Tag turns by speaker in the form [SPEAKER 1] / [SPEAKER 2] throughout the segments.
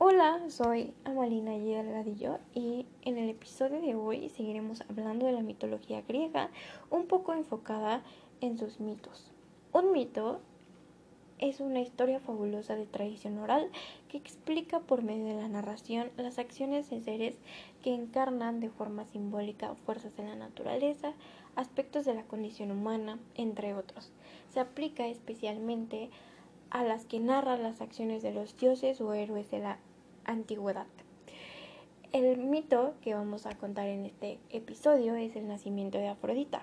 [SPEAKER 1] Hola, soy Amalina Y. Delgadillo y en el episodio de hoy seguiremos hablando de la mitología griega, un poco enfocada en sus mitos. Un mito es una historia fabulosa de tradición oral que explica por medio de la narración las acciones de seres que encarnan de forma simbólica fuerzas de la naturaleza, aspectos de la condición humana, entre otros. Se aplica especialmente a las que narran las acciones de los dioses o héroes de la antigüedad. El mito que vamos a contar en este episodio es el nacimiento de Afrodita.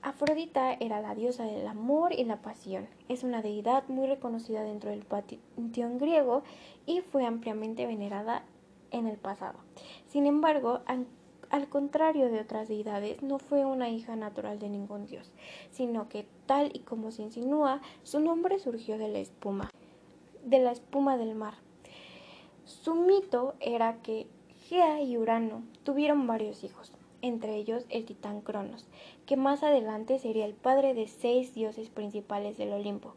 [SPEAKER 1] Afrodita era la diosa del amor y la pasión. Es una deidad muy reconocida dentro del panteón griego y fue ampliamente venerada en el pasado. Sin embargo, al contrario de otras deidades, no fue una hija natural de ningún dios, sino que, tal y como se insinúa, su nombre surgió de la espuma, de la espuma del mar. Su mito era que Gea y Urano tuvieron varios hijos, entre ellos el titán Cronos, que más adelante sería el padre de seis dioses principales del Olimpo.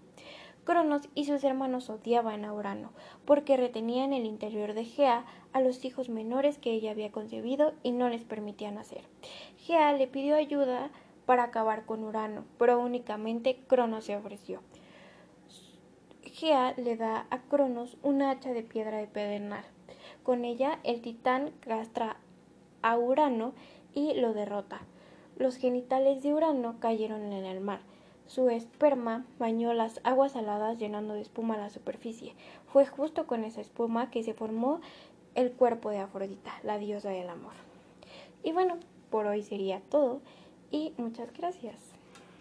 [SPEAKER 1] Cronos y sus hermanos odiaban a Urano porque retenía en el interior de Gea a los hijos menores que ella había concebido y no les permitía nacer. Gea le pidió ayuda para acabar con Urano, pero únicamente Cronos se ofreció. Gea le da a Cronos una hacha de piedra de pedernal. Con ella el titán castra a Urano y lo derrota. Los genitales de Urano cayeron en el mar. Su esperma bañó las aguas saladas llenando de espuma la superficie. Fue justo con esa espuma que se formó el cuerpo de Afrodita, la diosa del amor. Y bueno, por hoy sería todo y muchas gracias.